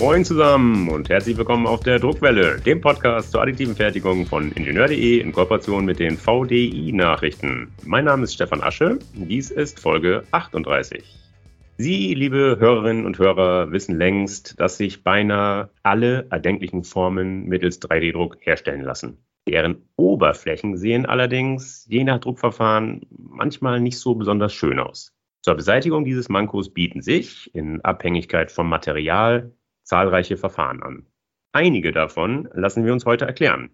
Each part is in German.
Moin zusammen und herzlich willkommen auf der Druckwelle, dem Podcast zur additiven Fertigung von Ingenieur.de in Kooperation mit den VDI-Nachrichten. Mein Name ist Stefan Asche, dies ist Folge 38. Sie, liebe Hörerinnen und Hörer, wissen längst, dass sich beinahe alle erdenklichen Formen mittels 3D-Druck herstellen lassen. Deren Oberflächen sehen allerdings je nach Druckverfahren manchmal nicht so besonders schön aus. Zur Beseitigung dieses Mankos bieten sich, in Abhängigkeit vom Material, zahlreiche Verfahren an. Einige davon lassen wir uns heute erklären,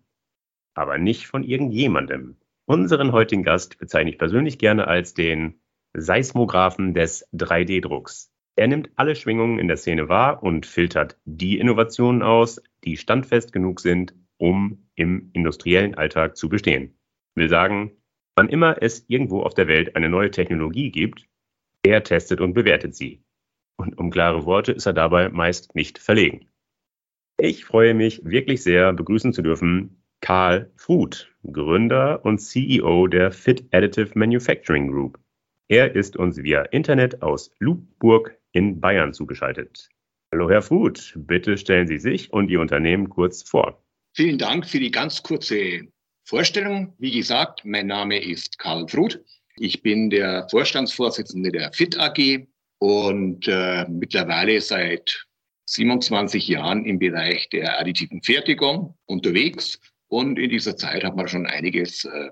aber nicht von irgendjemandem. Unseren heutigen Gast bezeichne ich persönlich gerne als den Seismographen des 3D-Drucks. Er nimmt alle Schwingungen in der Szene wahr und filtert die Innovationen aus, die standfest genug sind, um im industriellen Alltag zu bestehen. Will sagen, wann immer es irgendwo auf der Welt eine neue Technologie gibt, er testet und bewertet sie. Und um klare Worte ist er dabei meist nicht verlegen. Ich freue mich wirklich sehr, begrüßen zu dürfen Karl Fruth, Gründer und CEO der Fit Additive Manufacturing Group. Er ist uns via Internet aus Lubburg in Bayern zugeschaltet. Hallo, Herr Fruth, bitte stellen Sie sich und Ihr Unternehmen kurz vor. Vielen Dank für die ganz kurze Vorstellung. Wie gesagt, mein Name ist Karl Fruth. Ich bin der Vorstandsvorsitzende der FIT AG und äh, mittlerweile seit 27 Jahren im Bereich der additiven Fertigung unterwegs. Und in dieser Zeit hat man schon einiges äh,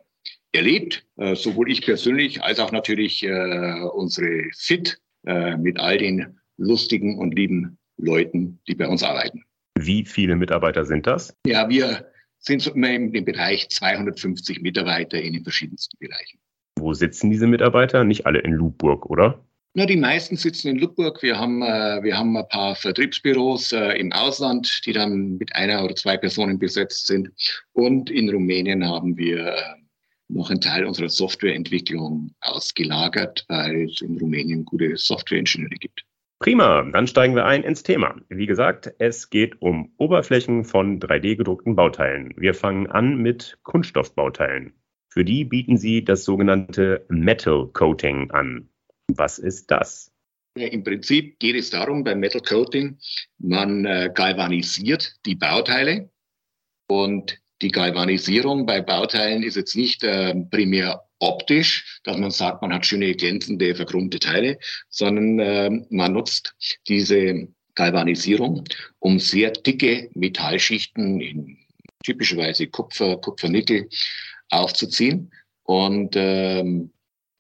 erlebt, äh, sowohl ich persönlich als auch natürlich äh, unsere FIT äh, mit all den lustigen und lieben Leuten, die bei uns arbeiten. Wie viele Mitarbeiter sind das? Ja, wir sind so immer im Bereich 250 Mitarbeiter in den verschiedensten Bereichen. Wo sitzen diese Mitarbeiter? Nicht alle in Lubburg, oder? Na, die meisten sitzen in Lubburg. Wir haben, äh, wir haben ein paar Vertriebsbüros äh, im Ausland, die dann mit einer oder zwei Personen besetzt sind. Und in Rumänien haben wir äh, noch einen Teil unserer Softwareentwicklung ausgelagert, weil es in Rumänien gute Softwareingenieure gibt. Prima, dann steigen wir ein ins Thema. Wie gesagt, es geht um Oberflächen von 3D-gedruckten Bauteilen. Wir fangen an mit Kunststoffbauteilen. Für die bieten Sie das sogenannte Metal Coating an. Was ist das? Im Prinzip geht es darum, beim Metal Coating, man äh, galvanisiert die Bauteile und die Galvanisierung bei Bauteilen ist jetzt nicht äh, primär optisch, dass man sagt, man hat schöne glänzende, verchromte Teile, sondern äh, man nutzt diese Galvanisierung, um sehr dicke Metallschichten in typischerweise Kupfer, Kupfernickel aufzuziehen. Und ähm,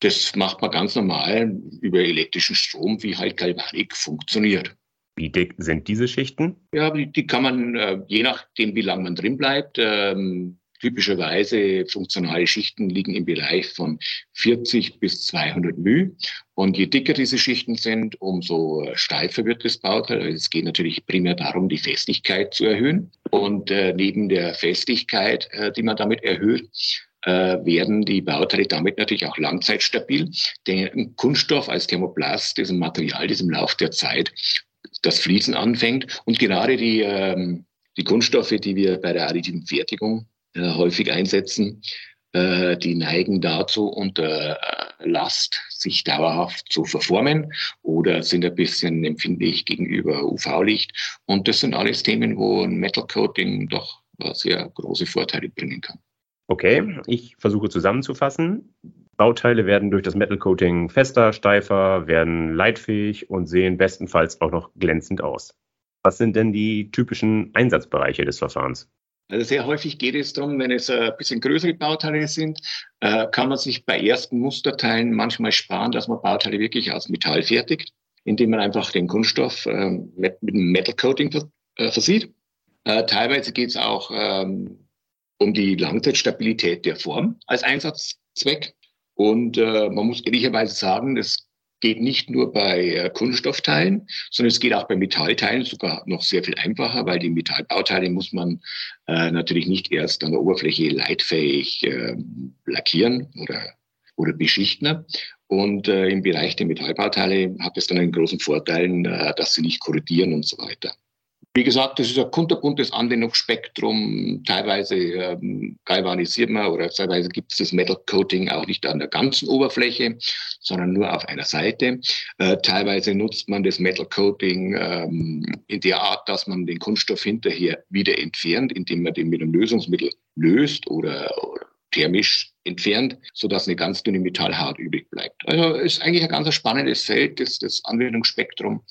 das macht man ganz normal über elektrischen Strom, wie halt Galvanik funktioniert. Wie dick sind diese Schichten? Ja, die, kann man, äh, je nachdem, wie lange man drin bleibt, ähm, typischerweise funktionale Schichten liegen im Bereich von 40 bis 200 μ. Und je dicker diese Schichten sind, umso steifer wird das Bauteil. Also es geht natürlich primär darum, die Festigkeit zu erhöhen. Und äh, neben der Festigkeit, äh, die man damit erhöht, äh, werden die Bauteile damit natürlich auch langzeitstabil. Denn Kunststoff als Thermoplast ein Material, das im Laufe der Zeit das Fließen anfängt. Und gerade die, ähm, die Kunststoffe, die wir bei der additiven Fertigung äh, häufig einsetzen, äh, die neigen dazu, unter äh, Last sich dauerhaft zu verformen oder sind ein bisschen empfindlich gegenüber UV-Licht. Und das sind alles Themen, wo ein Metal Coating doch sehr große Vorteile bringen kann. Okay, ich versuche zusammenzufassen. Bauteile werden durch das Metal Coating fester, steifer, werden leitfähig und sehen bestenfalls auch noch glänzend aus. Was sind denn die typischen Einsatzbereiche des Verfahrens? Also sehr häufig geht es darum, wenn es ein bisschen größere Bauteile sind, äh, kann man sich bei ersten Musterteilen manchmal sparen, dass man Bauteile wirklich aus Metall fertigt, indem man einfach den Kunststoff ähm, mit einem Metal Coating äh, versieht. Äh, teilweise geht es auch ähm, um die Langzeitstabilität der Form als Einsatzzweck. Und äh, man muss ehrlicherweise sagen, das geht nicht nur bei äh, Kunststoffteilen, sondern es geht auch bei Metallteilen sogar noch sehr viel einfacher, weil die Metallbauteile muss man äh, natürlich nicht erst an der Oberfläche leitfähig äh, lackieren oder, oder beschichten. Und äh, im Bereich der Metallbauteile hat es dann einen großen Vorteil, äh, dass sie nicht korrodieren und so weiter. Wie gesagt, das ist ein kunterbuntes Anwendungsspektrum. Teilweise ähm, galvanisiert man oder teilweise gibt es das Metal Coating auch nicht an der ganzen Oberfläche, sondern nur auf einer Seite. Äh, teilweise nutzt man das Metal Coating ähm, in der Art, dass man den Kunststoff hinterher wieder entfernt, indem man den mit einem Lösungsmittel löst oder, oder thermisch entfernt, sodass eine ganz dünne Metallhaut übrig bleibt. Also ist eigentlich ein ganz spannendes Feld, das das Anwendungsspektrum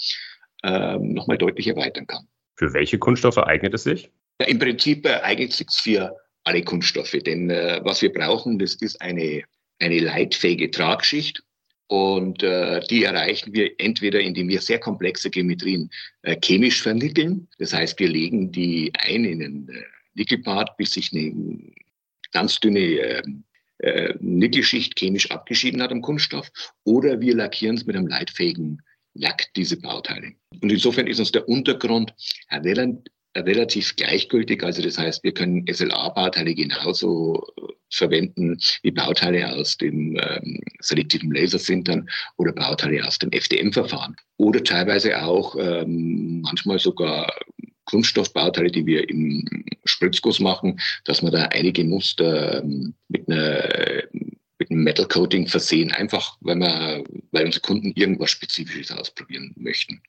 ähm, nochmal deutlich erweitern kann. Für welche Kunststoffe eignet es sich? Ja, Im Prinzip äh, eignet es sich für alle Kunststoffe, denn äh, was wir brauchen, das ist eine, eine leitfähige Tragschicht. Und äh, die erreichen wir entweder, indem wir sehr komplexe Geometrien äh, chemisch vernickeln. Das heißt, wir legen die ein in einen äh, Nickelbad, bis sich eine ganz dünne äh, äh, Nickelschicht chemisch abgeschieden hat am Kunststoff. Oder wir lackieren es mit einem leitfähigen Lack, diese Bauteile. Und insofern ist uns der Untergrund relativ gleichgültig. Also das heißt, wir können SLA-Bauteile genauso äh, verwenden wie Bauteile aus dem ähm, selektiven Lasersintern oder Bauteile aus dem FDM-Verfahren. Oder teilweise auch ähm, manchmal sogar Kunststoffbauteile, die wir im Spritzguss machen, dass man da einige Muster ähm, mit einer mit einem Metal Coating versehen, einfach weil wir, weil unsere Kunden irgendwas Spezifisches ausprobieren möchten.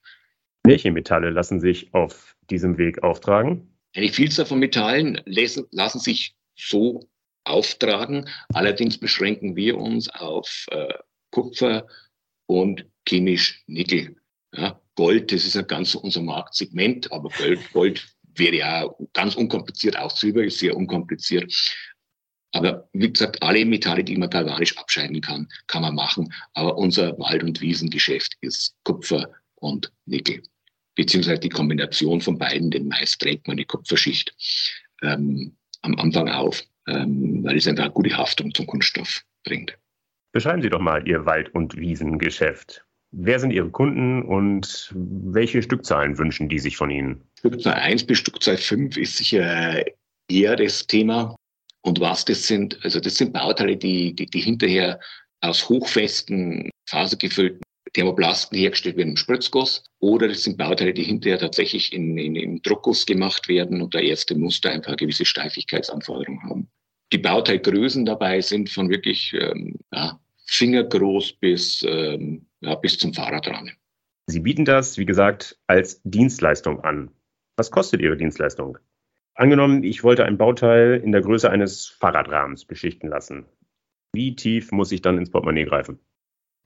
Welche Metalle lassen sich auf diesem Weg auftragen? Eine Vielzahl von Metallen lassen, lassen sich so auftragen. Allerdings beschränken wir uns auf äh, Kupfer und chemisch Nickel. Ja, Gold, das ist ja ganz unser Marktsegment, aber Gold, Gold wäre ja ganz unkompliziert auch Silber ist sehr unkompliziert. Aber wie gesagt, alle Metalle, die man galvanisch abscheiden kann, kann man machen. Aber unser Wald- und Wiesengeschäft ist Kupfer und Nickel. Beziehungsweise die Kombination von beiden, denn meist trägt man die Kupferschicht ähm, am Anfang auf, ähm, weil es einfach eine gute Haftung zum Kunststoff bringt. Beschreiben Sie doch mal Ihr Wald- und Wiesengeschäft. Wer sind Ihre Kunden und welche Stückzahlen wünschen die sich von Ihnen? Stückzahl 1 bis Stückzahl 5 ist sicher eher das Thema. Und was das sind, also das sind Bauteile, die, die, die hinterher aus hochfesten, fasergefüllten Thermoplasten hergestellt werden im Spritzguss. Oder das sind Bauteile, die hinterher tatsächlich in, in, im Druckguss gemacht werden und da erste Muster einfach gewisse Steifigkeitsanforderung haben. Die Bauteilgrößen dabei sind von wirklich ähm, ja, fingergroß bis ähm, ja, bis zum Fahrradrahmen. Sie bieten das, wie gesagt, als Dienstleistung an. Was kostet Ihre Dienstleistung? Angenommen, ich wollte ein Bauteil in der Größe eines Fahrradrahmens beschichten lassen. Wie tief muss ich dann ins Portemonnaie greifen?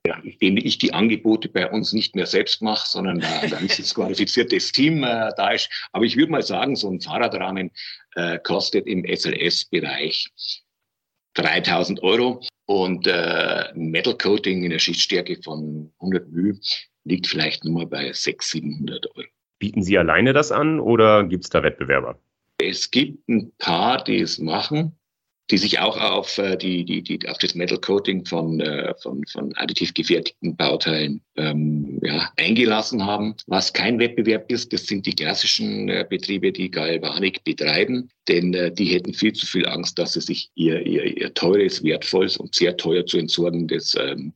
Ja, indem ich die Angebote bei uns nicht mehr selbst mache, sondern da ein ganz qualifiziertes Team äh, da ist. Aber ich würde mal sagen, so ein Fahrradrahmen äh, kostet im SLS-Bereich 3000 Euro. Und äh, Metal Coating in der Schichtstärke von 100 μ liegt vielleicht nur mal bei 600, 700 Euro. Bieten Sie alleine das an oder gibt es da Wettbewerber? Es gibt ein paar, die es machen die sich auch auf, äh, die, die, die, auf das Metal Coating von, äh, von, von additiv gefertigten Bauteilen ähm, ja, eingelassen haben. Was kein Wettbewerb ist, das sind die klassischen äh, Betriebe, die Galvanik betreiben, denn äh, die hätten viel zu viel Angst, dass sie sich ihr, ihr, ihr teures, wertvolles und sehr teuer zu entsorgendes ähm,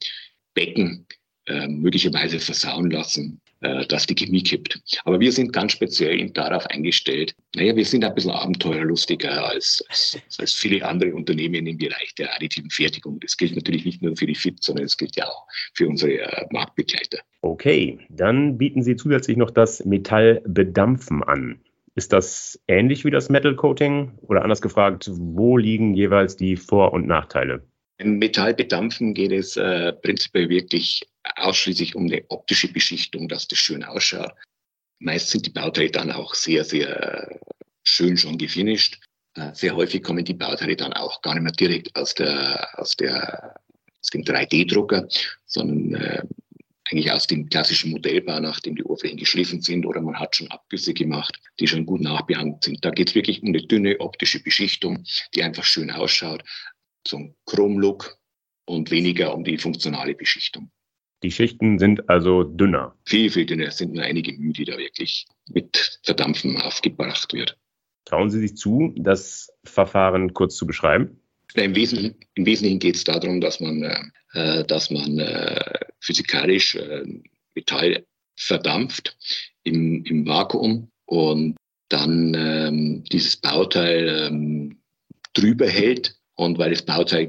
Becken äh, möglicherweise versauen lassen dass die Chemie kippt. Aber wir sind ganz speziell darauf eingestellt. Naja, wir sind ein bisschen abenteuerlustiger als, als, als viele andere Unternehmen im Bereich der additiven Fertigung. Das gilt natürlich nicht nur für die FIT, sondern es gilt ja auch für unsere äh, Marktbegleiter. Okay, dann bieten Sie zusätzlich noch das Metallbedampfen an. Ist das ähnlich wie das Metal Coating? Oder anders gefragt, wo liegen jeweils die Vor- und Nachteile? Im Metallbedampfen geht es äh, prinzipiell wirklich ausschließlich um eine optische Beschichtung, dass das schön ausschaut. Meist sind die Bauteile dann auch sehr, sehr schön schon gefinisht. Äh, sehr häufig kommen die Bauteile dann auch gar nicht mehr direkt aus, der, aus, der, aus dem 3D-Drucker, sondern äh, eigentlich aus dem klassischen Modellbau, nachdem die Oberflächen geschliffen sind oder man hat schon Abgüsse gemacht, die schon gut nachbehandelt sind. Da geht es wirklich um eine dünne optische Beschichtung, die einfach schön ausschaut, zum Chrome-Look und weniger um die funktionale Beschichtung. Die Schichten sind also dünner. Viel, viel dünner. Es sind nur einige Mühe, die da wirklich mit Verdampfen aufgebracht wird. Trauen Sie sich zu, das Verfahren kurz zu beschreiben? Im Wesentlichen, im Wesentlichen geht es darum, dass man, äh, dass man äh, physikalisch äh, Metall verdampft im, im Vakuum und dann ähm, dieses Bauteil ähm, drüber hält. Und weil das Bauteil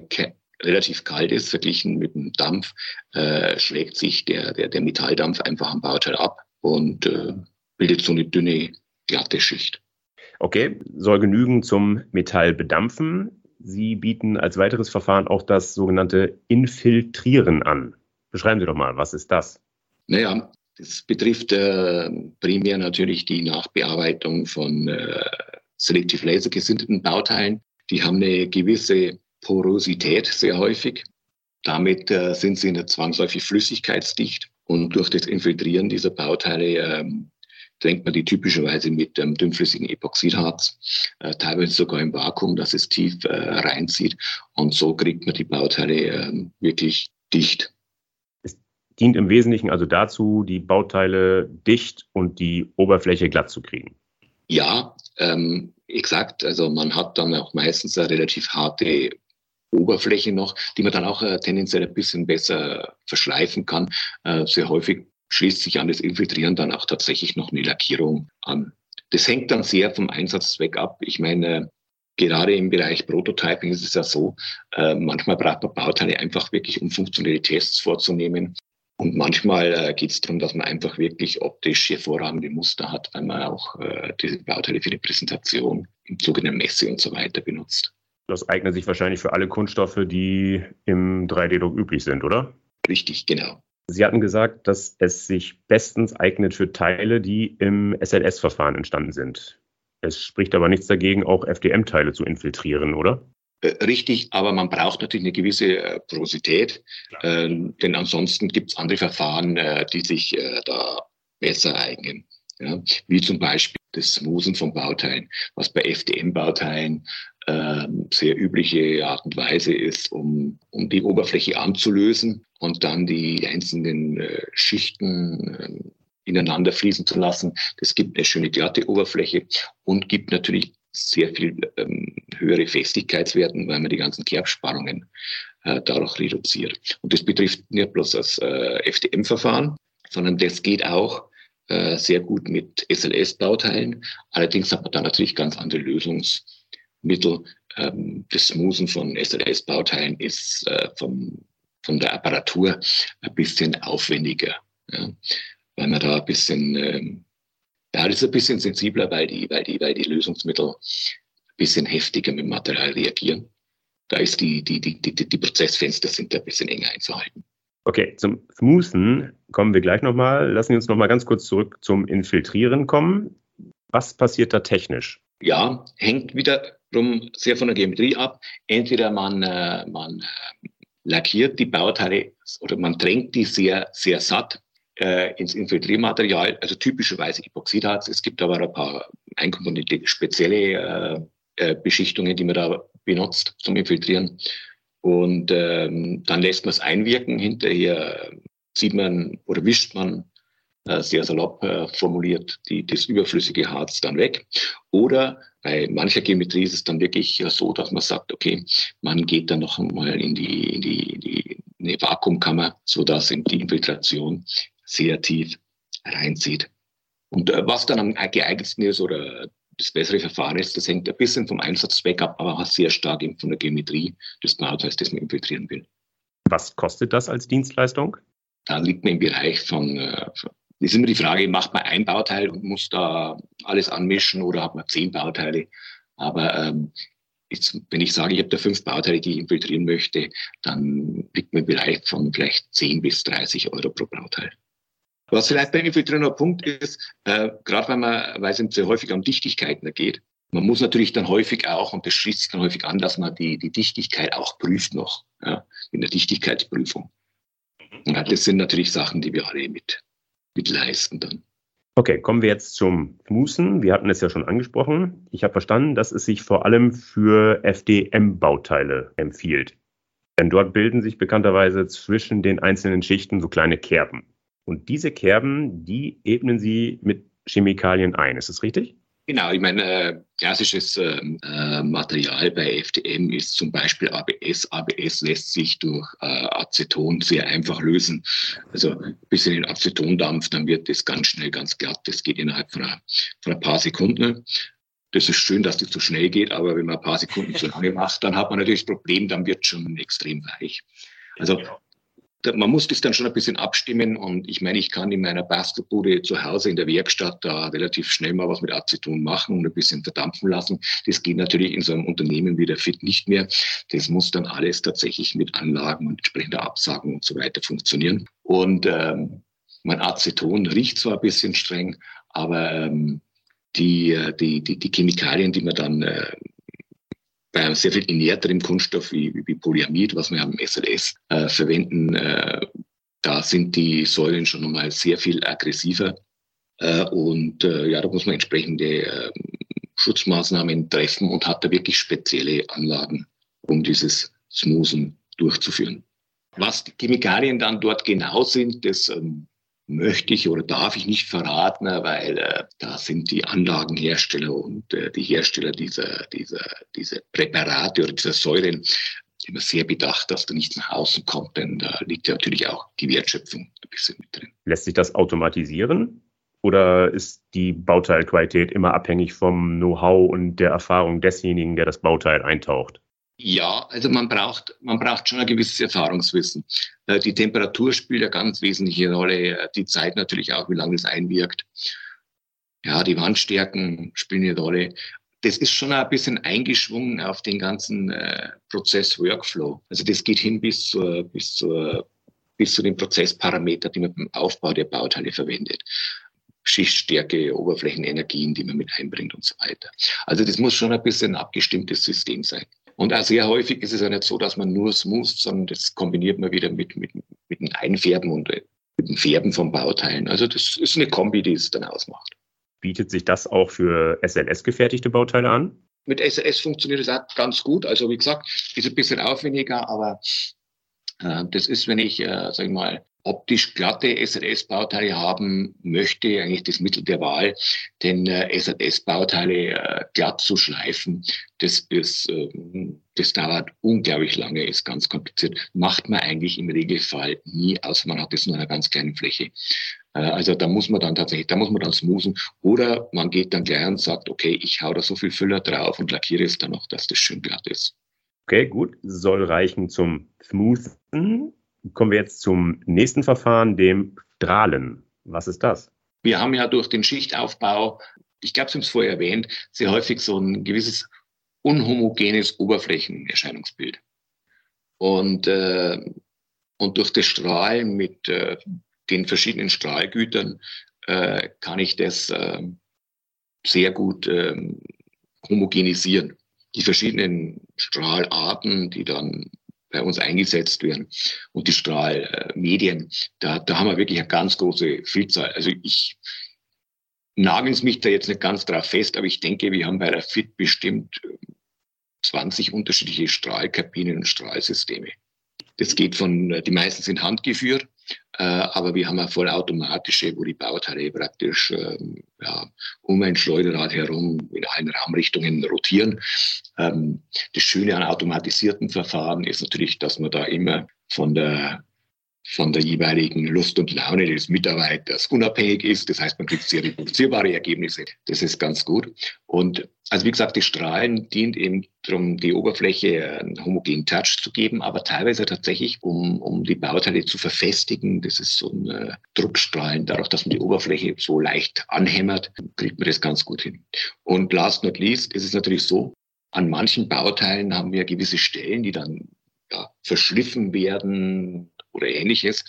relativ kalt ist, verglichen mit dem Dampf, äh, schlägt sich der, der, der Metalldampf einfach am Bauteil ab und äh, bildet so eine dünne, glatte Schicht. Okay, soll genügen zum Metall bedampfen. Sie bieten als weiteres Verfahren auch das sogenannte Infiltrieren an. Beschreiben Sie doch mal, was ist das? Naja, das betrifft äh, primär natürlich die Nachbearbeitung von äh, Selective Laser gesinterten Bauteilen. Die haben eine gewisse Porosität sehr häufig. Damit äh, sind sie nicht zwangsläufig flüssigkeitsdicht. Und durch das Infiltrieren dieser Bauteile ähm, drängt man die typischerweise mit ähm, dünnflüssigen Epoxidharz, äh, teilweise sogar im Vakuum, dass es tief äh, reinzieht. Und so kriegt man die Bauteile äh, wirklich dicht. Es dient im Wesentlichen also dazu, die Bauteile dicht und die Oberfläche glatt zu kriegen. Ja, ähm, exakt. Also man hat dann auch meistens eine relativ harte Oberfläche noch, die man dann auch äh, tendenziell ein bisschen besser verschleifen kann. Äh, sehr häufig schließt sich an das Infiltrieren dann auch tatsächlich noch eine Lackierung an. Das hängt dann sehr vom Einsatzzweck ab. Ich meine, gerade im Bereich Prototyping ist es ja so, äh, manchmal braucht man Bauteile einfach wirklich, um funktionelle Tests vorzunehmen. Und manchmal äh, geht es darum, dass man einfach wirklich optisch hervorragende Muster hat, weil man auch äh, diese Bauteile für die Präsentation im Zuge der Messe und so weiter benutzt. Das eignet sich wahrscheinlich für alle Kunststoffe, die im 3D-Druck üblich sind, oder? Richtig, genau. Sie hatten gesagt, dass es sich bestens eignet für Teile, die im SLS-Verfahren entstanden sind. Es spricht aber nichts dagegen, auch FDM-Teile zu infiltrieren, oder? Äh, richtig, aber man braucht natürlich eine gewisse äh, Porosität, äh, denn ansonsten gibt es andere Verfahren, äh, die sich äh, da besser eignen. Ja? Wie zum Beispiel das Smoothen von Bauteilen, was bei FDM-Bauteilen sehr übliche Art und Weise ist, um, um die Oberfläche anzulösen und dann die einzelnen äh, Schichten äh, ineinander fließen zu lassen. Das gibt eine schöne glatte Oberfläche und gibt natürlich sehr viel ähm, höhere Festigkeitswerten, weil man die ganzen Kerbspannungen äh, dadurch reduziert. Und das betrifft nicht bloß das äh, FDM-Verfahren, sondern das geht auch äh, sehr gut mit SLS-Bauteilen. Allerdings hat man da natürlich ganz andere Lösungsmittel. Ähm, das Smoothen von SLS-Bauteilen ist äh, vom, von der Apparatur ein bisschen aufwendiger, ja, weil man da ein bisschen, ähm, das ist ein bisschen sensibler, weil die, weil die, weil die Lösungsmittel ein bisschen heftiger mit Material reagieren. Da ist die, die, die, die, die Prozessfenster sind ein bisschen enger einzuhalten. Okay, zum Smoothen kommen wir gleich nochmal. Lassen Sie uns nochmal ganz kurz zurück zum Infiltrieren kommen. Was passiert da technisch? Ja, hängt wiederum sehr von der Geometrie ab. Entweder man, äh, man äh, lackiert die Bauteile oder man drängt die sehr, sehr satt äh, ins Infiltriermaterial, also typischerweise Epoxidharz. Es gibt aber ein paar einkomponierte spezielle äh, äh, Beschichtungen, die man da benutzt zum Infiltrieren. Und ähm, dann lässt man es einwirken. Hinterher zieht man oder wischt man sehr salopp äh, formuliert die, das überflüssige Harz dann weg. Oder bei mancher Geometrie ist es dann wirklich so, dass man sagt, okay, man geht dann noch mal in die, in die, in die eine Vakuumkammer, so dass die Infiltration sehr tief reinzieht. Und äh, was dann am geeignetsten ist oder das bessere Verfahren ist, das hängt ein bisschen vom Einsatzzweck ab, aber auch sehr stark eben von der Geometrie des Bauteils, das man infiltrieren will. Was kostet das als Dienstleistung? Da liegt man im Bereich von, äh, ist immer die Frage, macht man ein Bauteil und muss da alles anmischen oder hat man zehn Bauteile? Aber ähm, jetzt, wenn ich sage, ich habe da fünf Bauteile, die ich infiltrieren möchte, dann liegt man im Bereich von vielleicht 10 bis 30 Euro pro Bauteil. Was vielleicht beim Infiltrieren ein Punkt ist, äh, gerade weil man, weil es sehr häufig um Dichtigkeiten geht, man muss natürlich dann häufig auch, und das schließt sich dann häufig an, dass man die, die Dichtigkeit auch prüft noch, ja, in der Dichtigkeitsprüfung. Ja, das sind natürlich Sachen, die wir alle mit, mit leisten dann. Okay, kommen wir jetzt zum Smoothen. Wir hatten es ja schon angesprochen. Ich habe verstanden, dass es sich vor allem für FDM-Bauteile empfiehlt. Denn dort bilden sich bekannterweise zwischen den einzelnen Schichten so kleine Kerben. Und diese Kerben, die ebnen Sie mit Chemikalien ein. Ist das richtig? Genau, ich meine, äh, klassisches äh, äh Material bei FDM ist zum Beispiel ABS. ABS lässt sich durch äh, Aceton sehr einfach lösen. Also ein bisschen in Acetondampf, dann wird das ganz schnell ganz glatt. Das geht innerhalb von, einer, von ein paar Sekunden. Das ist schön, dass das so schnell geht, aber wenn man ein paar Sekunden zu lange macht, dann hat man natürlich das Problem, dann wird es schon extrem weich. Also man muss das dann schon ein bisschen abstimmen und ich meine, ich kann in meiner Bastelbude zu Hause in der Werkstatt da relativ schnell mal was mit Aceton machen und ein bisschen verdampfen lassen. Das geht natürlich in so einem Unternehmen wie der FIT nicht mehr. Das muss dann alles tatsächlich mit Anlagen und entsprechender Absagen und so weiter funktionieren. Und ähm, mein Aceton riecht zwar ein bisschen streng, aber ähm, die, äh, die, die, die Chemikalien, die man dann äh, bei sehr viel inerterem Kunststoff wie, wie Polyamid, was wir am SLS äh, verwenden, äh, da sind die Säulen schon nochmal sehr viel aggressiver. Äh, und äh, ja, da muss man entsprechende äh, Schutzmaßnahmen treffen und hat da wirklich spezielle Anlagen, um dieses Smoothen durchzuführen. Was die Chemikalien dann dort genau sind, das ähm, möchte ich oder darf ich nicht verraten, weil äh, da sind die Anlagenhersteller und äh, die Hersteller dieser, dieser, dieser Präparate oder dieser Säuren immer sehr bedacht, dass da nichts nach außen kommt, denn da liegt ja natürlich auch die Wertschöpfung ein bisschen mit drin. Lässt sich das automatisieren? Oder ist die Bauteilqualität immer abhängig vom Know-how und der Erfahrung desjenigen, der das Bauteil eintaucht? Ja, also man braucht, man braucht schon ein gewisses Erfahrungswissen. Äh, die Temperatur spielt eine ganz wesentliche Rolle, äh, die Zeit natürlich auch, wie lange es einwirkt. Ja, die Wandstärken spielen eine Rolle. Das ist schon ein bisschen eingeschwungen auf den ganzen äh, Prozess-Workflow. Also das geht hin bis zur, bis zur, bis zu den Prozessparametern, die man beim Aufbau der Bauteile verwendet. Schichtstärke, Oberflächenenergien, die man mit einbringt und so weiter. Also das muss schon ein bisschen ein abgestimmtes System sein. Und auch sehr häufig ist es ja nicht so, dass man nur smooth, sondern das kombiniert man wieder mit, mit, mit dem Einfärben und äh, mit dem Färben von Bauteilen. Also das ist eine Kombi, die es dann ausmacht. Bietet sich das auch für SLS gefertigte Bauteile an? Mit SLS funktioniert es auch ganz gut. Also wie gesagt, ist ein bisschen aufwendiger, aber äh, das ist, wenn ich, äh, sag ich mal, optisch glatte SLS-Bauteile haben möchte, eigentlich das Mittel der Wahl, denn äh, SLS-Bauteile äh, glatt zu schleifen, das ist, äh, das dauert unglaublich lange, ist ganz kompliziert. Macht man eigentlich im Regelfall nie, außer man hat es nur eine ganz kleine Fläche. Äh, also da muss man dann tatsächlich, da muss man dann smoothen oder man geht dann gleich und sagt, okay, ich hau da so viel Füller drauf und lackiere es dann noch, dass das schön glatt ist. Okay, gut. Soll reichen zum Smoothen. Kommen wir jetzt zum nächsten Verfahren, dem Strahlen. Was ist das? Wir haben ja durch den Schichtaufbau, ich glaube, Sie haben es vorher erwähnt, sehr häufig so ein gewisses unhomogenes Oberflächenerscheinungsbild. Und, äh, und durch das Strahlen mit äh, den verschiedenen Strahlgütern äh, kann ich das äh, sehr gut äh, homogenisieren. Die verschiedenen Strahlarten, die dann bei uns eingesetzt werden. Und die Strahlmedien, da, da haben wir wirklich eine ganz große Vielzahl. Also ich nagel mich da jetzt nicht ganz drauf fest, aber ich denke, wir haben bei der FIT bestimmt 20 ähm, unterschiedliche Strahlkabinen und Strahlsysteme. Das geht von, die meisten sind handgeführt, äh, aber wir haben ja vollautomatische, wo die Bauteile praktisch ähm, ja, um ein Schleuderrad herum in allen Raumrichtungen rotieren. Ähm, das Schöne an automatisierten Verfahren ist natürlich, dass man da immer von der von der jeweiligen Lust und Laune des Mitarbeiters unabhängig ist. Das heißt, man kriegt sehr reproduzierbare Ergebnisse. Das ist ganz gut. Und also wie gesagt, das Strahlen dient eben darum, die Oberfläche einen homogenen Touch zu geben, aber teilweise tatsächlich, um, um die Bauteile zu verfestigen. Das ist so ein äh, Druckstrahlen. Dadurch, dass man die Oberfläche so leicht anhämmert, kriegt man das ganz gut hin. Und last not least ist es natürlich so, an manchen Bauteilen haben wir gewisse Stellen, die dann ja, verschliffen werden, oder ähnliches.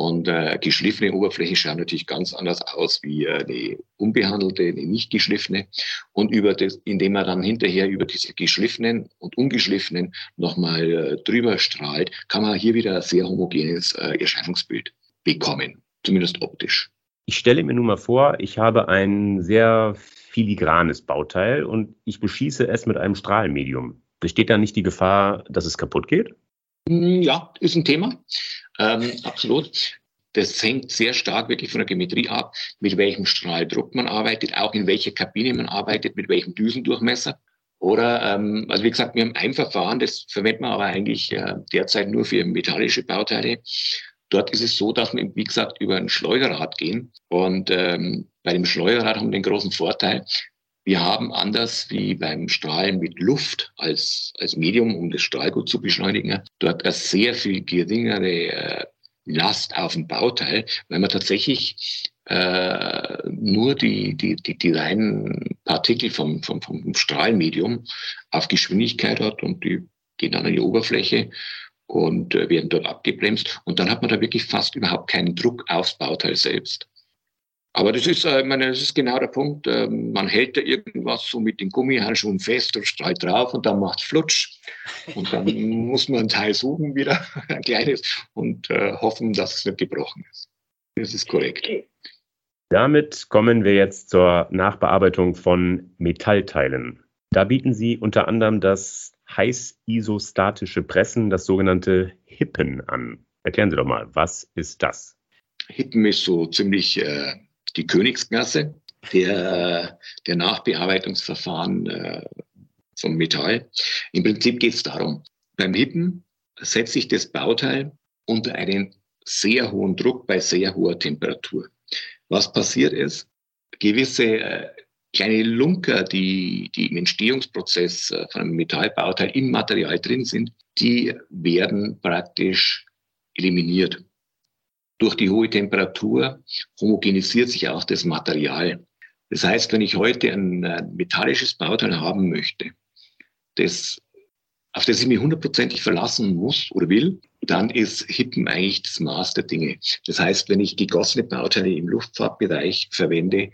Und äh, geschliffene Oberflächen schauen natürlich ganz anders aus wie äh, eine unbehandelte, eine nicht geschliffene. Und über das, indem man dann hinterher über diese geschliffenen und ungeschliffenen nochmal äh, drüber strahlt, kann man hier wieder ein sehr homogenes äh, Erscheinungsbild bekommen, zumindest optisch. Ich stelle mir nun mal vor, ich habe ein sehr filigranes Bauteil und ich beschieße es mit einem Strahlmedium. Besteht da nicht die Gefahr, dass es kaputt geht? Hm, ja, ist ein Thema. Ähm, absolut. Das hängt sehr stark wirklich von der Geometrie ab, mit welchem Strahldruck man arbeitet, auch in welcher Kabine man arbeitet, mit welchem Düsendurchmesser. Oder, ähm, also wie gesagt, wir haben ein Verfahren, das verwendet man aber eigentlich äh, derzeit nur für metallische Bauteile. Dort ist es so, dass wir, wie gesagt, über ein Schleuderrad gehen. Und ähm, bei dem Schleuderrad haben wir den großen Vorteil, wir haben anders wie beim Strahlen mit Luft als, als Medium, um das Strahlgut zu beschleunigen, dort eine sehr viel geringere äh, Last auf dem Bauteil, weil man tatsächlich äh, nur die, die, die, die reinen Partikel vom, vom, vom Strahlmedium auf Geschwindigkeit hat und die gehen dann an die Oberfläche und äh, werden dort abgebremst. Und dann hat man da wirklich fast überhaupt keinen Druck aufs Bauteil selbst. Aber das ist, äh, ich meine, das ist genau der Punkt. Äh, man hält da irgendwas so mit den Gummihandschuhen fest und strahlt drauf und dann macht flutsch. Und dann muss man ein Teil suchen wieder, ein kleines, und äh, hoffen, dass es nicht gebrochen ist. Das ist korrekt. Damit kommen wir jetzt zur Nachbearbeitung von Metallteilen. Da bieten Sie unter anderem das heiß-isostatische Pressen, das sogenannte Hippen, an. Erklären Sie doch mal, was ist das? Hippen ist so ziemlich äh, die Königsklasse der, der Nachbearbeitungsverfahren äh, vom Metall. Im Prinzip geht es darum, beim Hippen setze ich das Bauteil unter einen sehr hohen Druck bei sehr hoher Temperatur. Was passiert ist, gewisse äh, kleine Lunker, die, die im Entstehungsprozess äh, von einem Metallbauteil im Material drin sind, die werden praktisch eliminiert. Durch die hohe Temperatur homogenisiert sich auch das Material. Das heißt, wenn ich heute ein, ein metallisches Bauteil haben möchte, das, auf das ich mich hundertprozentig verlassen muss oder will, dann ist Hippen eigentlich das Maß der Dinge. Das heißt, wenn ich gegossene Bauteile im Luftfahrtbereich verwende,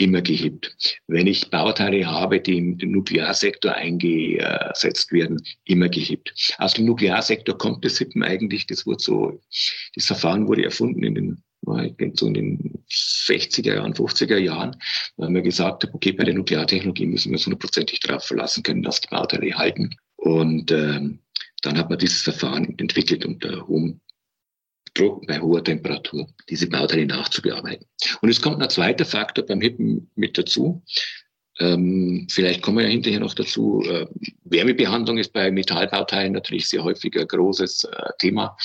immer gehippt. Wenn ich Bauteile habe, die im Nuklearsektor eingesetzt werden, immer gehippt. Aus dem Nuklearsektor kommt das Hippen eigentlich, das wurde so, das Verfahren wurde erfunden in den so in den 60er Jahren, 50er Jahren, weil man gesagt hat, okay, bei der Nukleartechnologie müssen wir uns hundertprozentig darauf verlassen können, dass die Bauteile halten. Und ähm, dann hat man dieses Verfahren entwickelt unter hohem Druck, bei hoher Temperatur, diese Bauteile nachzubearbeiten. Und es kommt ein zweiter Faktor beim Hippen mit dazu. Ähm, vielleicht kommen wir ja hinterher noch dazu. Äh, Wärmebehandlung ist bei Metallbauteilen natürlich sehr häufig ein großes äh, Thema.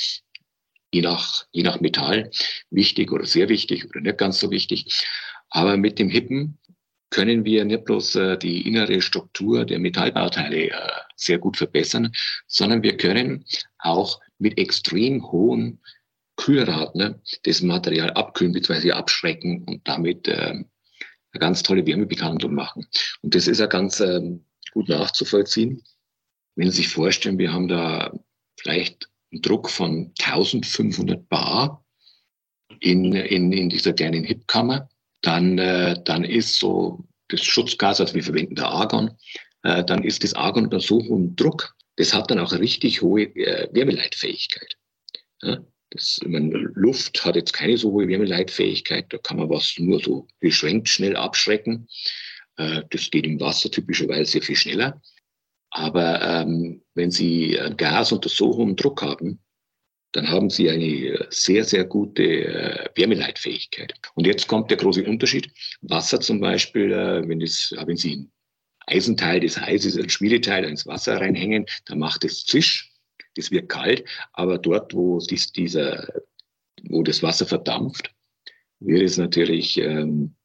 Je nach, je nach Metall wichtig oder sehr wichtig oder nicht ganz so wichtig. Aber mit dem Hippen können wir nicht bloß äh, die innere Struktur der Metallbauteile äh, sehr gut verbessern, sondern wir können auch mit extrem hohen Kühlraten ne, das Material abkühlen bzw. abschrecken und damit äh, eine ganz tolle Wärmebehandlung machen. Und das ist ja ganz äh, gut nachzuvollziehen. Wenn Sie sich vorstellen, wir haben da vielleicht einen Druck von 1500 Bar in, in, in dieser kleinen Hipkammer, dann, äh, dann ist so das Schutzgas, also wir verwenden da Argon, äh, dann ist das Argon unter so hohem Druck, das hat dann auch richtig hohe äh, Wärmeleitfähigkeit. Ja? Das, meine, Luft hat jetzt keine so hohe Wärmeleitfähigkeit, da kann man was nur so beschränkt schnell abschrecken. Äh, das geht im Wasser typischerweise sehr viel schneller. Aber ähm, wenn Sie Gas unter so hohem Druck haben, dann haben Sie eine sehr, sehr gute äh, Wärmeleitfähigkeit. Und jetzt kommt der große Unterschied. Wasser zum Beispiel, äh, wenn, das, wenn Sie ein Eisenteil des Eises, ein Schmiedeteil ins Wasser reinhängen, dann macht es Zisch das wird kalt, aber dort, wo, dies, dieser, wo das Wasser verdampft, wird es natürlich, ähm,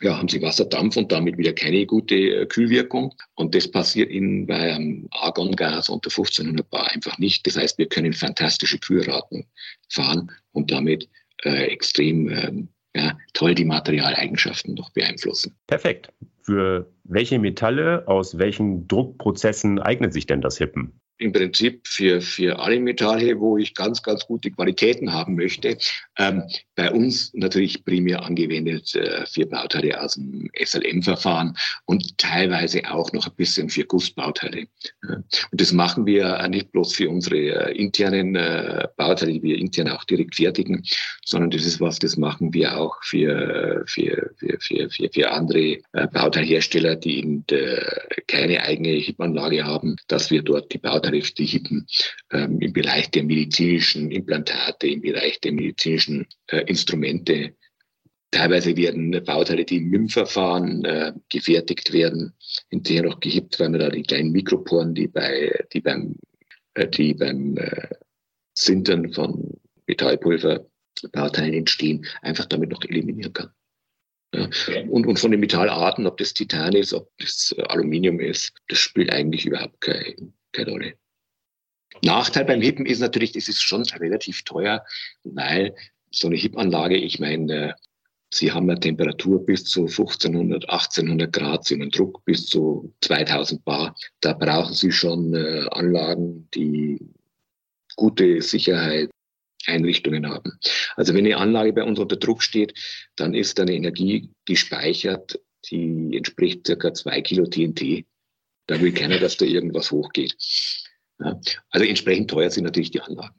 ja, haben sie Wasserdampf und damit wieder keine gute äh, Kühlwirkung. Und das passiert in, bei einem Argongas unter 1500 Bar einfach nicht. Das heißt, wir können fantastische Kühlraten fahren und damit äh, extrem ähm, ja, toll die Materialeigenschaften noch beeinflussen. Perfekt. Für welche Metalle aus welchen Druckprozessen eignet sich denn das Hippen? Im Prinzip für, für alle Metalle, wo ich ganz, ganz gute Qualitäten haben möchte. Ähm, bei uns natürlich primär angewendet äh, für Bauteile aus dem SLM-Verfahren und teilweise auch noch ein bisschen für Gussbauteile. Und das machen wir nicht bloß für unsere äh, internen äh, Bauteile, die wir intern auch direkt fertigen, sondern das ist was, das machen wir auch für, für, für, für, für, für andere äh, Bauteilhersteller, die eben äh, keine eigene HIP-Anlage haben, dass wir dort die Bauteile Für die Hippen ähm, im Bereich der medizinischen Implantate, im Bereich der medizinischen äh, Instrumente. Teilweise werden Bauteile, die im MIM-Verfahren äh, gefertigt werden, hinterher noch gehippt, weil man da die kleinen Mikroporen, die bei, die beim, äh, die beim äh, Sintern von Metallpulverbauteile entstehen, einfach damit noch eliminieren kann. Ja. Und, und von den Metallarten, ob das Titan ist, ob das Aluminium ist, das spielt eigentlich überhaupt keine, keine Rolle. Nachteil beim Hippen ist natürlich, das ist schon relativ teuer, weil so eine Hip-Anlage, ich meine, Sie haben eine Temperatur bis zu 1500, 1800 Grad, Sie haben einen Druck bis zu 2000 Bar. Da brauchen Sie schon äh, Anlagen, die gute Sicherheit, Einrichtungen haben. Also wenn eine Anlage bei uns unter Druck steht, dann ist eine Energie gespeichert, die entspricht circa zwei Kilo TNT. Da will keiner, dass da irgendwas hochgeht. Ja, also entsprechend teuer sind natürlich die Anlagen.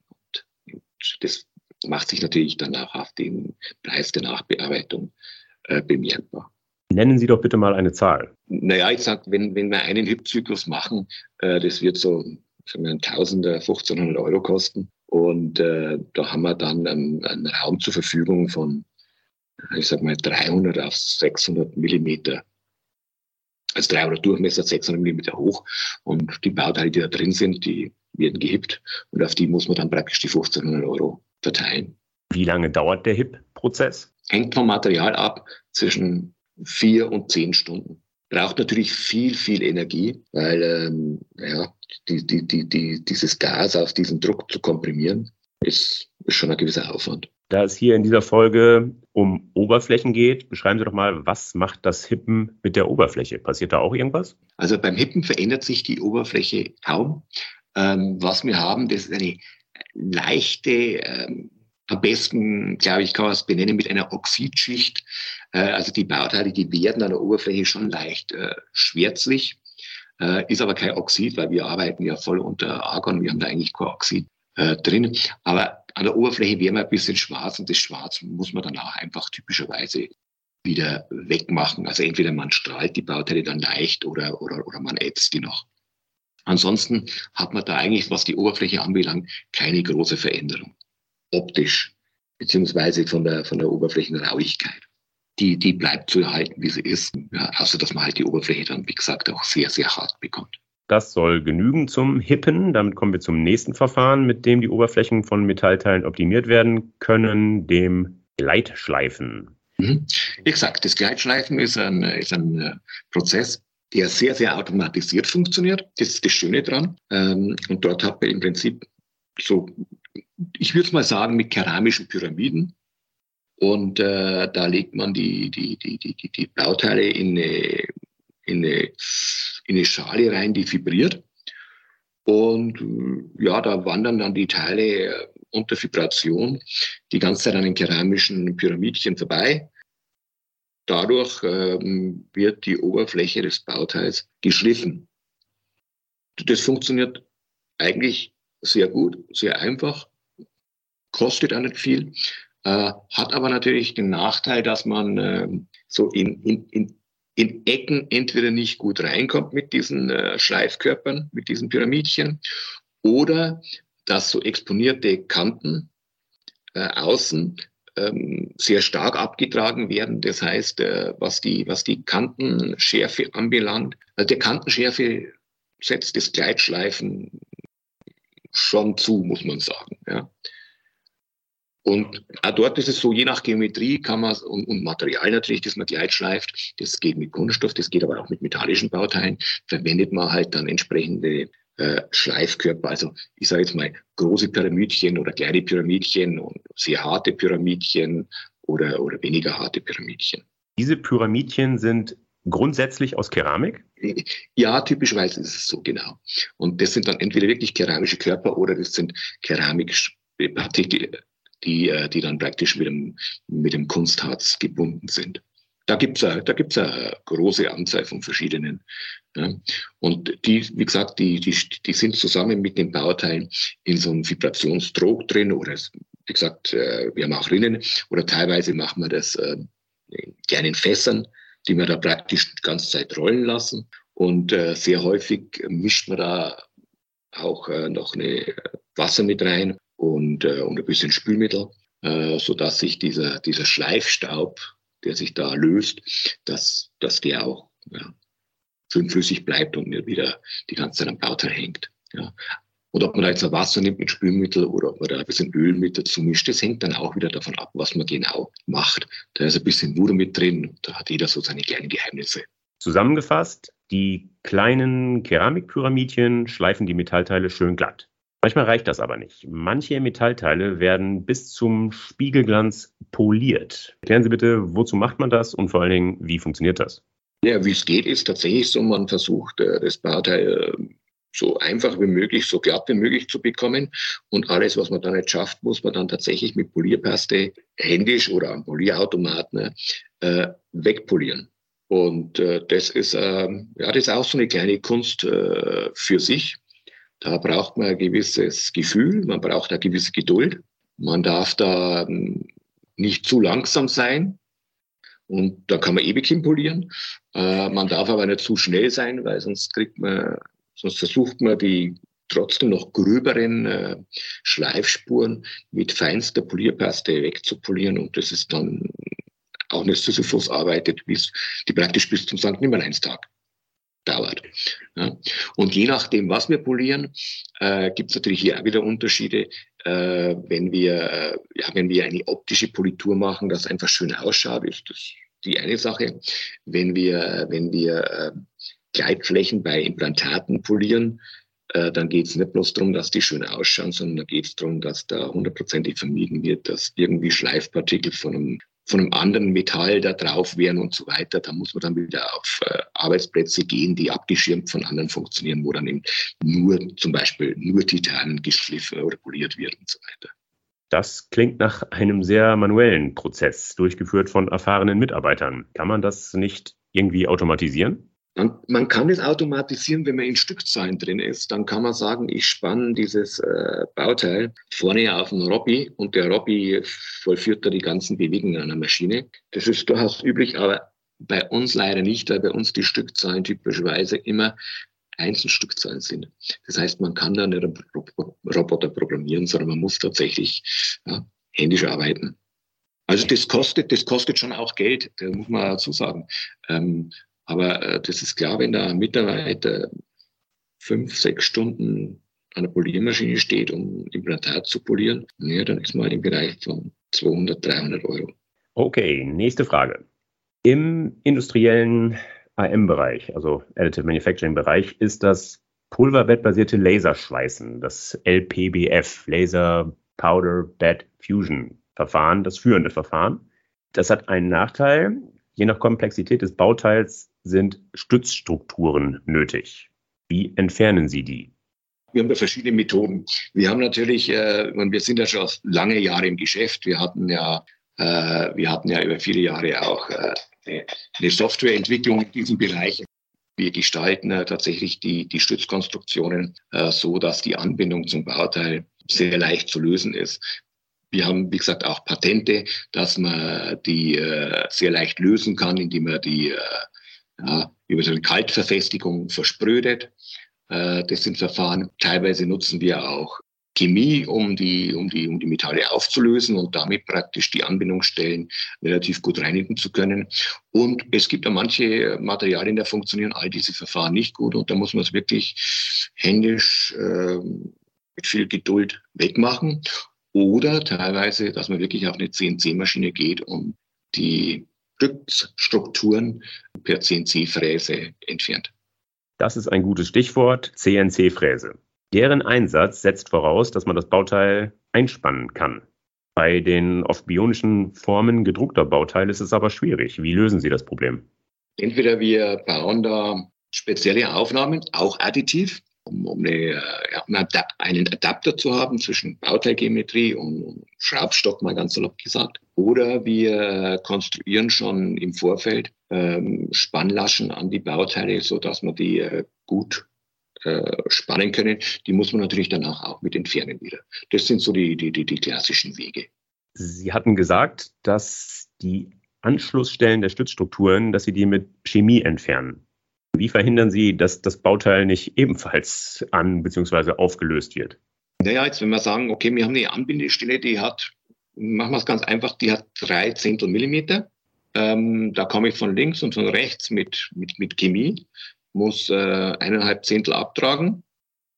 Und das macht sich natürlich dann auch auf den Preis der Nachbearbeitung äh, bemerkbar. Nennen Sie doch bitte mal eine Zahl. Naja, ich sage, wenn, wenn wir einen Hübzyklus machen, äh, das wird so sagen wir, ein Tausender, 1500 Euro kosten. Und äh, da haben wir dann einen, einen Raum zur Verfügung von, ich sag mal, 300 auf 600 Millimeter. Also 300 Durchmesser, 600 Millimeter hoch. Und die Bauteile, die da drin sind, die werden gehippt. Und auf die muss man dann praktisch die 1500 Euro verteilen. Wie lange dauert der HIP-Prozess? Hängt vom Material ab, zwischen vier und zehn Stunden. Braucht natürlich viel, viel Energie, weil ähm, ja, die, die, die, die, dieses Gas auf diesen Druck zu komprimieren, ist, ist schon ein gewisser Aufwand. Da es hier in dieser Folge um Oberflächen geht, beschreiben Sie doch mal, was macht das Hippen mit der Oberfläche? Passiert da auch irgendwas? Also beim Hippen verändert sich die Oberfläche kaum. Ähm, was wir haben, das ist eine leichte, ähm, am besten, glaube ich, kann man es benennen mit einer Oxidschicht. Äh, also die Bauteile, die werden an der Oberfläche schon leicht äh, schwärzlich. Äh, ist aber kein Oxid, weil wir arbeiten ja voll unter Argon. Wir haben da eigentlich kein Oxid äh, drin. Aber an der Oberfläche wäre man ein bisschen schwarz und das Schwarz muss man dann auch einfach typischerweise wieder wegmachen. Also entweder man strahlt die Bauteile dann leicht oder, oder, oder man ätzt die noch. Ansonsten hat man da eigentlich, was die Oberfläche anbelangt, keine große Veränderung. Optisch, beziehungsweise von der, von der Oberflächenrauigkeit die, die bleibt so erhalten, wie sie ist. Ja, außer dass man halt die Oberfläche dann, wie gesagt, auch sehr, sehr hart bekommt. Das soll genügen zum Hippen. Damit kommen wir zum nächsten Verfahren, mit dem die Oberflächen von Metallteilen optimiert werden können, dem Gleitschleifen. Mhm. Exakt, das Gleitschleifen ist ein, ist ein äh, Prozess, der sehr, sehr automatisiert funktioniert. Das ist das Schöne dran. Ähm, und dort hat man im Prinzip so, ich würde mal sagen, mit keramischen Pyramiden und äh, da legt man die, die, die, die, die, die Bauteile in eine, in, eine, in eine Schale rein, die vibriert. Und ja, da wandern dann die Teile äh, unter Vibration die ganze Zeit an den keramischen Pyramidchen vorbei. Dadurch ähm, wird die Oberfläche des Bauteils geschliffen. Das funktioniert eigentlich sehr gut, sehr einfach, kostet auch nicht viel. Äh, hat aber natürlich den Nachteil, dass man äh, so in, in, in, in Ecken entweder nicht gut reinkommt mit diesen äh, Schleifkörpern, mit diesen Pyramidchen, oder dass so exponierte Kanten äh, außen ähm, sehr stark abgetragen werden. Das heißt, äh, was, die, was die Kantenschärfe anbelangt, also der Kantenschärfe setzt das Gleitschleifen schon zu, muss man sagen. Ja. Und auch dort ist es so, je nach Geometrie kann man und, und Material natürlich, das man gleich schleift, das geht mit Kunststoff, das geht aber auch mit metallischen Bauteilen, verwendet man halt dann entsprechende äh, Schleifkörper. Also ich sage jetzt mal große Pyramidchen oder kleine Pyramidchen und sehr harte Pyramidchen oder, oder weniger harte Pyramidchen. Diese Pyramidchen sind grundsätzlich aus Keramik? Ja, typischerweise ist es so, genau. Und das sind dann entweder wirklich keramische Körper oder das sind Keramikpartikel die, äh, die dann praktisch mit dem, mit dem Kunstharz gebunden sind. Da gibt's es da eine große Anzahl von verschiedenen. Ja. Und die, wie gesagt, die, die, die sind zusammen mit den Bauteilen in so einem Vibrationsdrog drin oder, wie gesagt, äh, wir haben auch Rinnen oder teilweise machen wir das äh, gerne in Fässern, die wir da praktisch die ganze Zeit rollen lassen. Und sehr häufig mischt man da auch noch eine Wasser mit rein und, äh, und ein bisschen Spülmittel, äh, sodass sich dieser, dieser Schleifstaub, der sich da löst, dass, dass der auch ja, schön flüssig bleibt und nicht wieder die ganze Zeit am Bauteil hängt. Ja. Und ob man da jetzt ein Wasser nimmt mit Spülmittel oder ob man da ein bisschen Öl mit dazu mischt, das hängt dann auch wieder davon ab, was man genau macht. Da ist ein bisschen Wuder mit drin. Da hat jeder so seine kleinen Geheimnisse. Zusammengefasst, die kleinen Keramikpyramidchen schleifen die Metallteile schön glatt. Manchmal reicht das aber nicht. Manche Metallteile werden bis zum Spiegelglanz poliert. Erklären Sie bitte, wozu macht man das und vor allen Dingen, wie funktioniert das? Ja, wie es geht, ist tatsächlich so, man versucht, äh, das Bauteil äh, so einfach wie möglich, so glatt wie möglich zu bekommen. Und alles, was man dann nicht schafft, muss man dann tatsächlich mit Polierpaste händisch oder am Polierautomaten äh, wegpolieren. Und äh, das ist äh, ja das ist auch so eine kleine Kunst äh, für sich. Da braucht man ein gewisses Gefühl, man braucht eine gewisse Geduld. Man darf da ähm, nicht zu langsam sein. Und da kann man ewig hinpolieren. Äh, man darf aber nicht zu schnell sein, weil sonst kriegt man Sonst versucht man die trotzdem noch gröberen äh, Schleifspuren mit feinster Polierpaste wegzupolieren und das ist dann auch eine Sisyphus-Arbeit, die praktisch bis zum St. Nimmerleinstag dauert. Ja. Und je nachdem, was wir polieren, äh, gibt es natürlich hier auch wieder Unterschiede. Äh, wenn, wir, äh, ja, wenn wir eine optische Politur machen, das einfach schön ausschaut, ist das die eine Sache. Wenn wir, wenn wir äh, Gleitflächen bei Implantaten polieren, äh, dann geht es nicht bloß darum, dass die schön ausschauen, sondern da geht es darum, dass da hundertprozentig vermieden wird, dass irgendwie Schleifpartikel von einem, von einem anderen Metall da drauf wären und so weiter. Da muss man dann wieder auf äh, Arbeitsplätze gehen, die abgeschirmt von anderen funktionieren, wo dann eben nur zum Beispiel nur Titan geschliffen oder poliert wird und so weiter. Das klingt nach einem sehr manuellen Prozess, durchgeführt von erfahrenen Mitarbeitern. Kann man das nicht irgendwie automatisieren? Man, man kann es automatisieren, wenn man in Stückzahlen drin ist. Dann kann man sagen, ich spanne dieses äh, Bauteil vorne auf den Robby und der Robby vollführt da die ganzen Bewegungen einer Maschine. Das ist durchaus üblich, aber bei uns leider nicht, weil bei uns die Stückzahlen typischerweise immer Einzelstückzahlen sind. Das heißt, man kann da nicht einen Roboter programmieren, sondern man muss tatsächlich ja, händisch arbeiten. Also das kostet, das kostet schon auch Geld, das muss man dazu sagen. Ähm, aber äh, das ist klar, wenn da ein Mitarbeiter fünf, sechs Stunden an der Poliermaschine steht, um Implantat zu polieren, ja, dann ist man im Bereich von 200, 300 Euro. Okay, nächste Frage. Im industriellen AM-Bereich, also Additive Manufacturing-Bereich, ist das pulverbettbasierte Laserschweißen, das LPBF, Laser Powder Bed Fusion Verfahren, das führende Verfahren. Das hat einen Nachteil. Je nach Komplexität des Bauteils sind Stützstrukturen nötig. Wie entfernen Sie die? Wir haben da verschiedene Methoden. Wir haben natürlich, äh, wir sind ja schon lange Jahre im Geschäft. Wir hatten ja, äh, wir hatten ja über viele Jahre auch äh, eine Softwareentwicklung in diesem Bereich. Wir gestalten äh, tatsächlich die, die Stützkonstruktionen äh, so, dass die Anbindung zum Bauteil sehr leicht zu lösen ist. Wir haben, wie gesagt, auch Patente, dass man die äh, sehr leicht lösen kann, indem man die äh, ja, über so eine Kaltverfestigung versprödet. Äh, das sind Verfahren. Teilweise nutzen wir auch Chemie, um die, um die, um die Metalle aufzulösen und damit praktisch die Anbindungsstellen relativ gut reinigen zu können. Und es gibt ja manche Materialien, da funktionieren all diese Verfahren nicht gut und da muss man es wirklich händisch äh, mit viel Geduld wegmachen. Oder teilweise, dass man wirklich auf eine CNC-Maschine geht und die Stückstrukturen per CNC-Fräse entfernt. Das ist ein gutes Stichwort, CNC-Fräse. Deren Einsatz setzt voraus, dass man das Bauteil einspannen kann. Bei den oft bionischen Formen gedruckter Bauteile ist es aber schwierig. Wie lösen Sie das Problem? Entweder wir bauen da spezielle Aufnahmen, auch additiv, um, um eine, ja, einen Adapter zu haben zwischen Bauteilgeometrie und Schraubstock, mal ganz salopp gesagt. Oder wir konstruieren schon im Vorfeld ähm, Spannlaschen an die Bauteile, so dass man die äh, gut äh, spannen können. Die muss man natürlich danach auch mit entfernen wieder. Das sind so die, die, die, die klassischen Wege. Sie hatten gesagt, dass die Anschlussstellen der Stützstrukturen, dass Sie die mit Chemie entfernen. Wie verhindern Sie, dass das Bauteil nicht ebenfalls an bzw. aufgelöst wird? Naja, jetzt wenn wir sagen, okay, wir haben eine Anbindestelle, die hat, machen wir es ganz einfach, die hat drei Zehntel Millimeter. Ähm, da komme ich von links und von rechts mit, mit, mit Chemie, muss äh, eineinhalb Zehntel abtragen.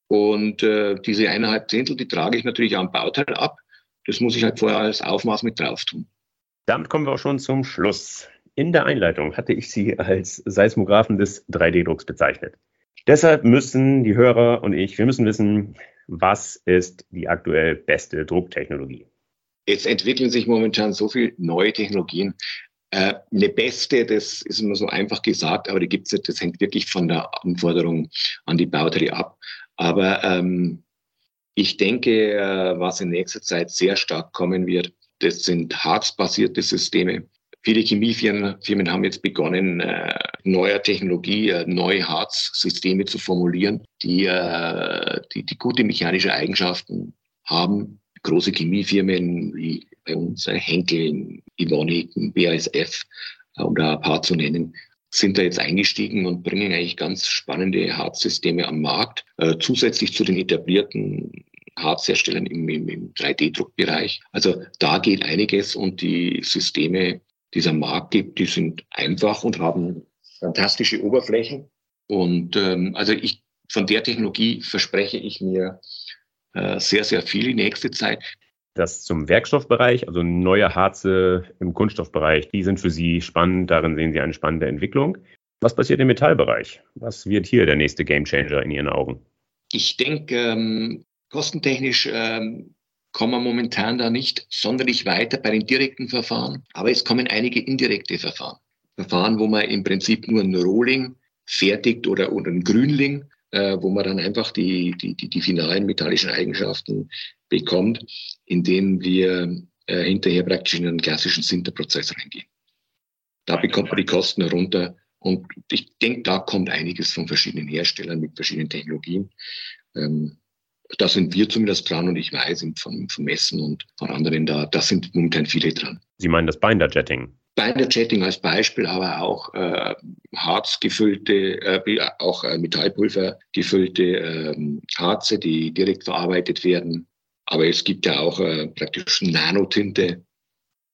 Und äh, diese eineinhalb Zehntel, die trage ich natürlich am Bauteil ab. Das muss ich halt vorher als Aufmaß mit drauf tun. Damit kommen wir auch schon zum Schluss. In der Einleitung hatte ich Sie als Seismographen des 3D-Drucks bezeichnet. Deshalb müssen die Hörer und ich, wir müssen wissen, was ist die aktuell beste Drucktechnologie? Jetzt entwickeln sich momentan so viele neue Technologien. Äh, eine beste, das ist immer so einfach gesagt, aber die gibt es Das hängt wirklich von der Anforderung an die Bauterie ab. Aber ähm, ich denke, äh, was in nächster Zeit sehr stark kommen wird, das sind harzbasierte Systeme. Viele Chemiefirmen Firmen haben jetzt begonnen, äh, neuer Technologie, äh, neue Harzsysteme zu formulieren, die, äh, die, die gute mechanische Eigenschaften haben. Große Chemiefirmen wie bei uns äh, Henkel, Evonik, BASF, äh, um da ein paar zu nennen, sind da jetzt eingestiegen und bringen eigentlich ganz spannende Harzsysteme am Markt, äh, zusätzlich zu den etablierten Harzherstellern im, im, im 3D-Druckbereich. Also da geht einiges und die Systeme, die es am Markt gibt, die sind einfach und haben fantastische Oberflächen. Und ähm, also ich von der Technologie verspreche ich mir äh, sehr, sehr viel in nächste Zeit. Das zum Werkstoffbereich, also neue Harze im Kunststoffbereich, die sind für Sie spannend. Darin sehen Sie eine spannende Entwicklung. Was passiert im Metallbereich? Was wird hier der nächste Gamechanger in Ihren Augen? Ich denke, ähm, kostentechnisch ähm, kommen wir momentan da nicht sonderlich weiter bei den direkten Verfahren, aber es kommen einige indirekte Verfahren. Verfahren, wo man im Prinzip nur ein Rohling fertigt oder, oder ein Grünling, äh, wo man dann einfach die, die, die, die finalen metallischen Eigenschaften bekommt, indem wir äh, hinterher praktisch in einen klassischen Sinterprozess reingehen. Da bekommt man die Kosten herunter. Und ich denke, da kommt einiges von verschiedenen Herstellern mit verschiedenen Technologien. Ähm, da sind wir zumindest dran und ich weiß von, von Messen und von anderen, da, da sind momentan viele dran. Sie meinen das Binder-Jetting? Binder-Jetting als Beispiel, aber auch äh, Harz gefüllte, äh, auch äh, Metallpulver gefüllte äh, Harze, die direkt verarbeitet werden. Aber es gibt ja auch äh, praktisch Nanotinte.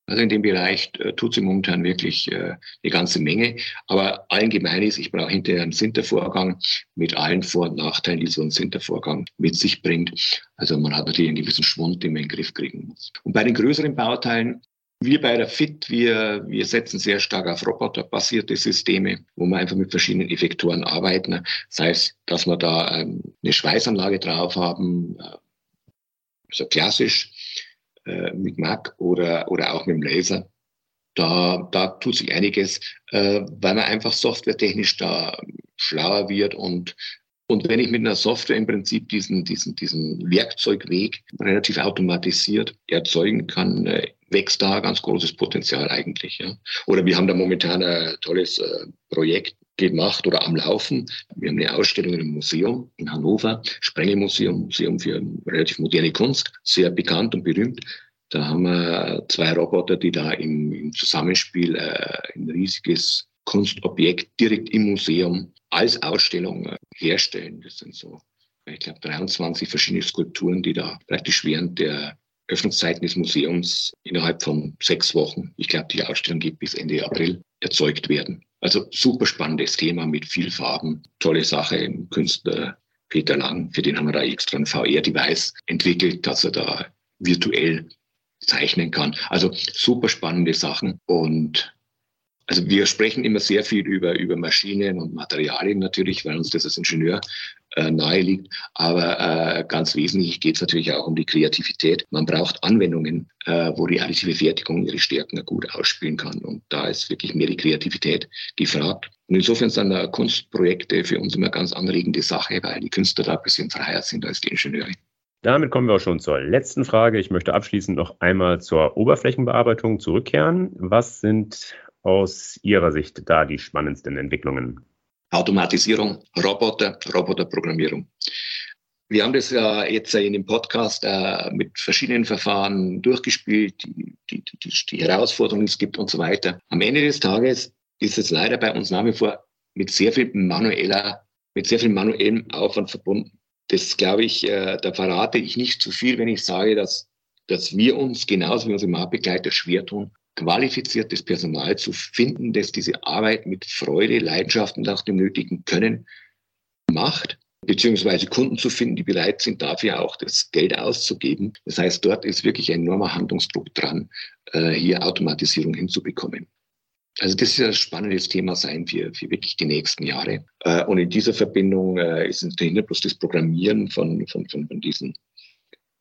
Also in dem Bereich äh, tut sie momentan wirklich äh, eine ganze Menge. Aber allgemein ist, ich brauche hinterher einen Sintervorgang mit allen Vor- und Nachteilen, die so ein Sintervorgang mit sich bringt. Also man hat natürlich einen gewissen Schwund, den man in den Griff kriegen muss. Und bei den größeren Bauteilen wir bei der FIT, wir, wir setzen sehr stark auf roboterbasierte Systeme, wo wir einfach mit verschiedenen Effektoren arbeiten. Sei es, dass wir da ähm, eine Schweißanlage drauf haben, äh, so klassisch äh, mit Mac oder, oder auch mit dem Laser. Da, da tut sich einiges, äh, weil man einfach softwaretechnisch da schlauer wird und und wenn ich mit einer Software im Prinzip diesen, diesen, diesen Werkzeugweg relativ automatisiert erzeugen kann, äh, wächst da ganz großes Potenzial eigentlich. Ja. Oder wir haben da momentan ein tolles äh, Projekt gemacht oder am Laufen. Wir haben eine Ausstellung im Museum in Hannover, Sprengelmuseum, Museum für relativ moderne Kunst, sehr bekannt und berühmt. Da haben wir zwei Roboter, die da im, im Zusammenspiel äh, ein riesiges Kunstobjekt direkt im Museum als Ausstellung äh, herstellen. Das sind so, ich glaube, 23 verschiedene Skulpturen, die da praktisch während der Öffnungszeiten des Museums innerhalb von sechs Wochen, ich glaube, die Ausstellung geht bis Ende April, erzeugt werden. Also super spannendes Thema mit viel Farben, tolle Sache im Künstler Peter Lang, für den haben wir da extra ein VR-Device entwickelt, dass er da virtuell zeichnen kann. Also super spannende Sachen und also wir sprechen immer sehr viel über, über Maschinen und Materialien natürlich, weil uns das als Ingenieur äh, nahe liegt. Aber äh, ganz wesentlich geht es natürlich auch um die Kreativität. Man braucht Anwendungen, äh, wo die additive Fertigung ihre Stärken gut ausspielen kann. Und da ist wirklich mehr die Kreativität gefragt. Und insofern sind da Kunstprojekte für uns immer ganz anregende Sache, weil die Künstler da ein bisschen freier sind als die Ingenieure. Damit kommen wir auch schon zur letzten Frage. Ich möchte abschließend noch einmal zur Oberflächenbearbeitung zurückkehren. Was sind aus Ihrer Sicht da die spannendsten Entwicklungen? Automatisierung, Roboter, Roboterprogrammierung. Wir haben das ja jetzt in dem Podcast äh, mit verschiedenen Verfahren durchgespielt, die, die, die, die Herausforderungen es gibt und so weiter. Am Ende des Tages ist es leider bei uns nach wie vor mit sehr viel manueller, mit sehr viel manuellem Aufwand verbunden. Das glaube ich, äh, da verrate ich nicht zu viel, wenn ich sage, dass, dass wir uns genauso wie unsere Marktbegleiter schwer tun, qualifiziertes Personal zu finden, das diese Arbeit mit Freude, Leidenschaft und auch dem nötigen Können macht, beziehungsweise Kunden zu finden, die bereit sind, dafür auch das Geld auszugeben. Das heißt, dort ist wirklich ein enormer Handlungsdruck dran, äh, hier Automatisierung hinzubekommen. Also das ist ein spannendes Thema sein für, für wirklich die nächsten Jahre. Äh, und in dieser Verbindung äh, ist nicht nur bloß das Programmieren von, von, von, diesen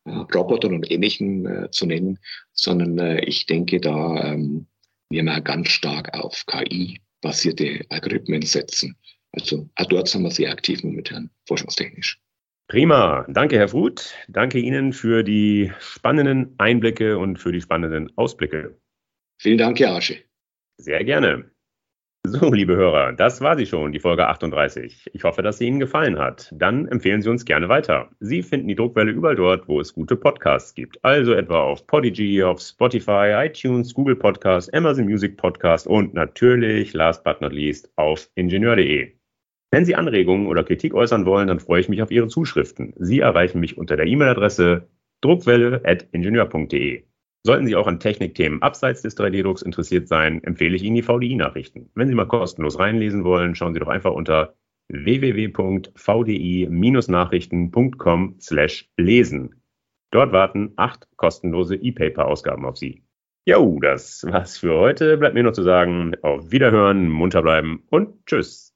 Robotern und Ähnlichem äh, zu nennen, sondern äh, ich denke, da ähm, wir mal ganz stark auf KI-basierte Algorithmen setzen. Also auch dort sind wir sehr aktiv momentan, forschungstechnisch. Prima. Danke, Herr Fruth. Danke Ihnen für die spannenden Einblicke und für die spannenden Ausblicke. Vielen Dank, Herr Asche. Sehr gerne. So, liebe Hörer, das war sie schon, die Folge 38. Ich hoffe, dass sie Ihnen gefallen hat. Dann empfehlen Sie uns gerne weiter. Sie finden die Druckwelle überall dort, wo es gute Podcasts gibt. Also etwa auf Podigy, auf Spotify, iTunes, Google Podcast, Amazon Music Podcast und natürlich, last but not least, auf ingenieur.de. Wenn Sie Anregungen oder Kritik äußern wollen, dann freue ich mich auf Ihre Zuschriften. Sie erreichen mich unter der E-Mail-Adresse druckwelle.ingenieur.de. Sollten Sie auch an Technikthemen abseits des 3D-Drucks interessiert sein, empfehle ich Ihnen die VDI-Nachrichten. Wenn Sie mal kostenlos reinlesen wollen, schauen Sie doch einfach unter www.vdi-nachrichten.com slash lesen. Dort warten acht kostenlose E-Paper-Ausgaben auf Sie. Jo, das war's für heute. Bleibt mir noch zu sagen, auf Wiederhören, munter bleiben und tschüss.